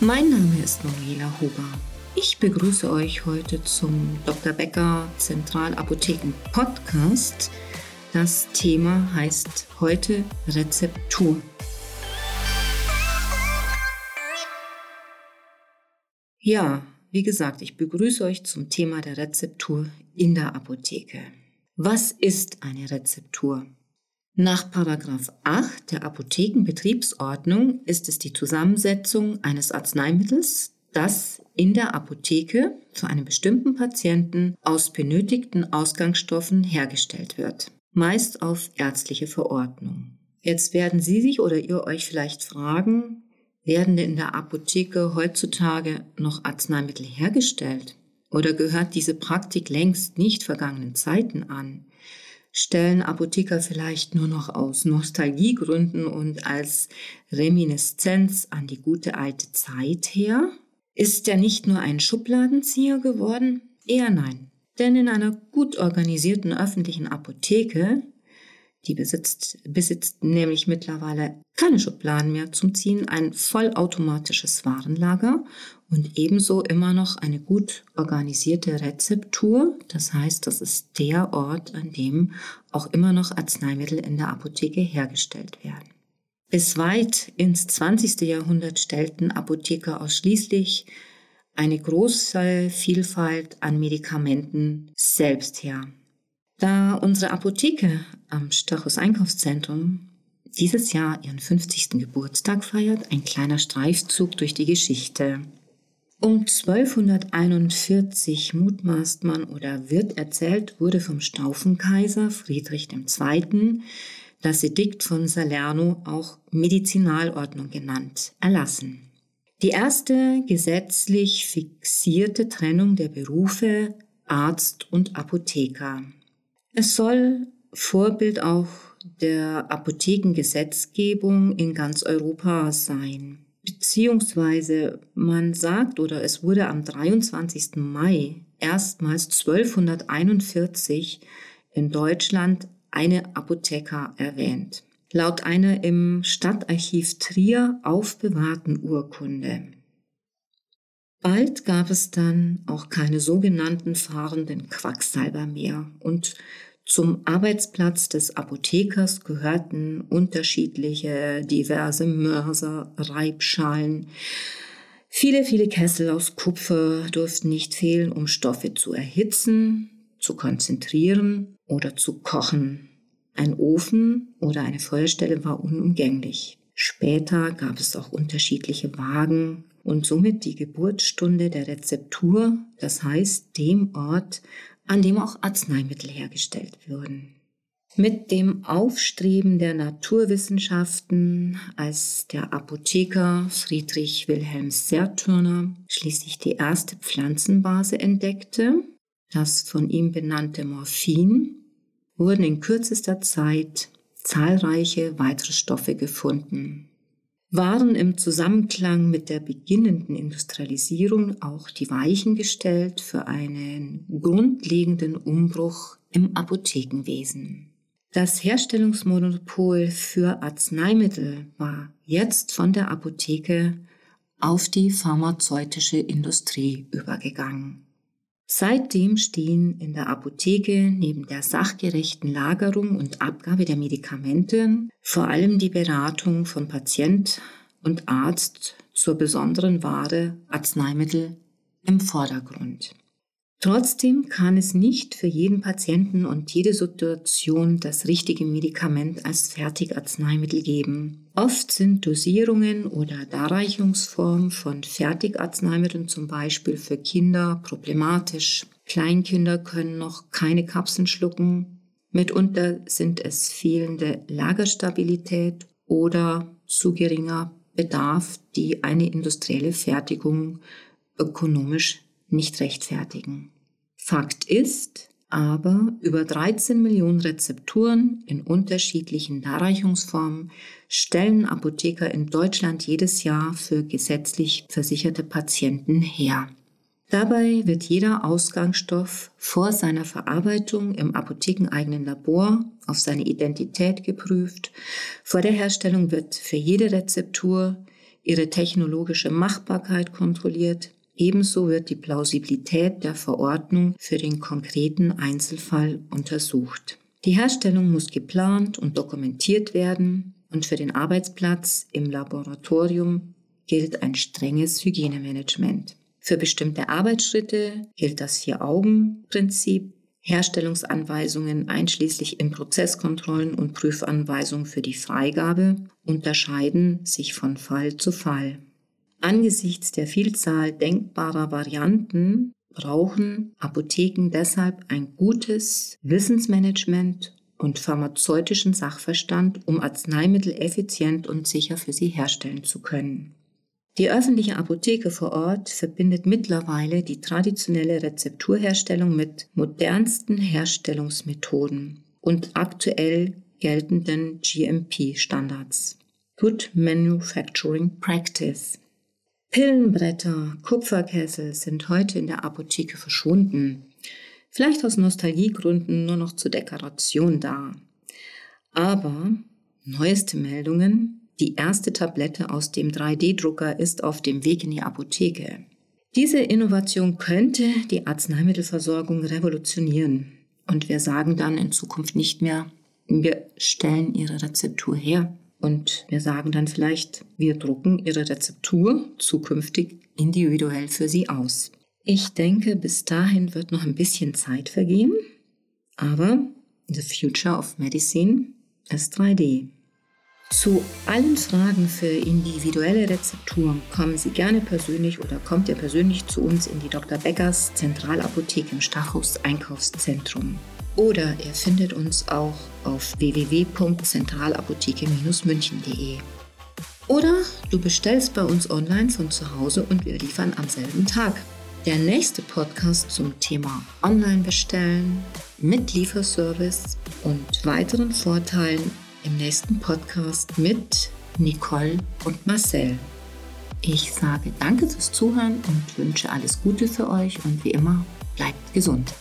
Mein Name ist Manuela Huber. Ich begrüße euch heute zum Dr. Becker Zentralapotheken Podcast. Das Thema heißt heute Rezeptur. Ja, wie gesagt, ich begrüße euch zum Thema der Rezeptur in der Apotheke. Was ist eine Rezeptur? Nach 8 der Apothekenbetriebsordnung ist es die Zusammensetzung eines Arzneimittels, das in der Apotheke für einen bestimmten Patienten aus benötigten Ausgangsstoffen hergestellt wird, meist auf ärztliche Verordnung. Jetzt werden Sie sich oder ihr euch vielleicht fragen, werden in der Apotheke heutzutage noch Arzneimittel hergestellt? Oder gehört diese Praktik längst nicht vergangenen Zeiten an? Stellen Apotheker vielleicht nur noch aus Nostalgiegründen und als Reminiszenz an die gute alte Zeit her? Ist er nicht nur ein Schubladenzieher geworden? Eher nein. Denn in einer gut organisierten öffentlichen Apotheke die besitzt, besitzt nämlich mittlerweile keine Schubladen mehr zum Ziehen, ein vollautomatisches Warenlager und ebenso immer noch eine gut organisierte Rezeptur. Das heißt, das ist der Ort, an dem auch immer noch Arzneimittel in der Apotheke hergestellt werden. Bis weit ins 20. Jahrhundert stellten Apotheker ausschließlich eine große Vielfalt an Medikamenten selbst her. Da unsere Apotheke am Stachus Einkaufszentrum dieses Jahr ihren 50. Geburtstag feiert, ein kleiner Streifzug durch die Geschichte. Um 1241 mutmaßt man oder wird erzählt, wurde vom Staufenkaiser Friedrich II. das Edikt von Salerno, auch Medizinalordnung genannt, erlassen. Die erste gesetzlich fixierte Trennung der Berufe Arzt und Apotheker. Es soll Vorbild auch der Apothekengesetzgebung in ganz Europa sein. Beziehungsweise man sagt oder es wurde am 23. Mai erstmals 1241 in Deutschland eine Apotheker erwähnt. Laut einer im Stadtarchiv Trier aufbewahrten Urkunde. Bald gab es dann auch keine sogenannten fahrenden Quacksalber mehr und zum Arbeitsplatz des Apothekers gehörten unterschiedliche diverse Mörser, Reibschalen. Viele, viele Kessel aus Kupfer durften nicht fehlen, um Stoffe zu erhitzen, zu konzentrieren oder zu kochen. Ein Ofen oder eine Feuerstelle war unumgänglich. Später gab es auch unterschiedliche Wagen und somit die Geburtsstunde der Rezeptur, das heißt dem Ort, an dem auch Arzneimittel hergestellt wurden. Mit dem Aufstreben der Naturwissenschaften, als der Apotheker Friedrich Wilhelm Serturner schließlich die erste Pflanzenbase entdeckte, das von ihm benannte Morphin, wurden in kürzester Zeit zahlreiche weitere Stoffe gefunden, waren im Zusammenklang mit der beginnenden Industrialisierung auch die Weichen gestellt für einen grundlegenden Umbruch im Apothekenwesen. Das Herstellungsmonopol für Arzneimittel war jetzt von der Apotheke auf die pharmazeutische Industrie übergegangen. Seitdem stehen in der Apotheke neben der sachgerechten Lagerung und Abgabe der Medikamente vor allem die Beratung von Patient und Arzt zur besonderen Ware Arzneimittel im Vordergrund. Trotzdem kann es nicht für jeden Patienten und jede Situation das richtige Medikament als Fertigarzneimittel geben. Oft sind Dosierungen oder Darreichungsformen von Fertigarzneimitteln zum Beispiel für Kinder problematisch. Kleinkinder können noch keine Kapseln schlucken. Mitunter sind es fehlende Lagerstabilität oder zu geringer Bedarf, die eine industrielle Fertigung ökonomisch nicht rechtfertigen. Fakt ist aber, über 13 Millionen Rezepturen in unterschiedlichen Darreichungsformen stellen Apotheker in Deutschland jedes Jahr für gesetzlich versicherte Patienten her. Dabei wird jeder Ausgangsstoff vor seiner Verarbeitung im apothekeneigenen Labor auf seine Identität geprüft. Vor der Herstellung wird für jede Rezeptur ihre technologische Machbarkeit kontrolliert. Ebenso wird die Plausibilität der Verordnung für den konkreten Einzelfall untersucht. Die Herstellung muss geplant und dokumentiert werden und für den Arbeitsplatz im Laboratorium gilt ein strenges Hygienemanagement. Für bestimmte Arbeitsschritte gilt das Vier-Augen-Prinzip. Herstellungsanweisungen einschließlich in Prozesskontrollen und Prüfanweisungen für die Freigabe unterscheiden sich von Fall zu Fall. Angesichts der Vielzahl denkbarer Varianten brauchen Apotheken deshalb ein gutes Wissensmanagement und pharmazeutischen Sachverstand, um Arzneimittel effizient und sicher für sie herstellen zu können. Die öffentliche Apotheke vor Ort verbindet mittlerweile die traditionelle Rezepturherstellung mit modernsten Herstellungsmethoden und aktuell geltenden GMP-Standards. Good Manufacturing Practice. Pillenbretter, Kupferkessel sind heute in der Apotheke verschwunden. Vielleicht aus Nostalgiegründen nur noch zur Dekoration da. Aber neueste Meldungen die erste Tablette aus dem 3D-Drucker ist auf dem Weg in die Apotheke. Diese Innovation könnte die Arzneimittelversorgung revolutionieren. Und wir sagen dann in Zukunft nicht mehr, wir stellen Ihre Rezeptur her. Und wir sagen dann vielleicht, wir drucken Ihre Rezeptur zukünftig individuell für Sie aus. Ich denke, bis dahin wird noch ein bisschen Zeit vergehen. Aber the future of medicine ist 3D. Zu allen Fragen für individuelle Rezepturen kommen Sie gerne persönlich oder kommt ihr persönlich zu uns in die Dr. Beckers Zentralapotheke im Stachus Einkaufszentrum. Oder ihr findet uns auch auf www.zentralapotheke-münchen.de. Oder du bestellst bei uns online von zu Hause und wir liefern am selben Tag. Der nächste Podcast zum Thema Online-Bestellen mit Lieferservice und weiteren Vorteilen im nächsten Podcast mit Nicole und Marcel. Ich sage danke fürs Zuhören und wünsche alles Gute für euch und wie immer bleibt gesund.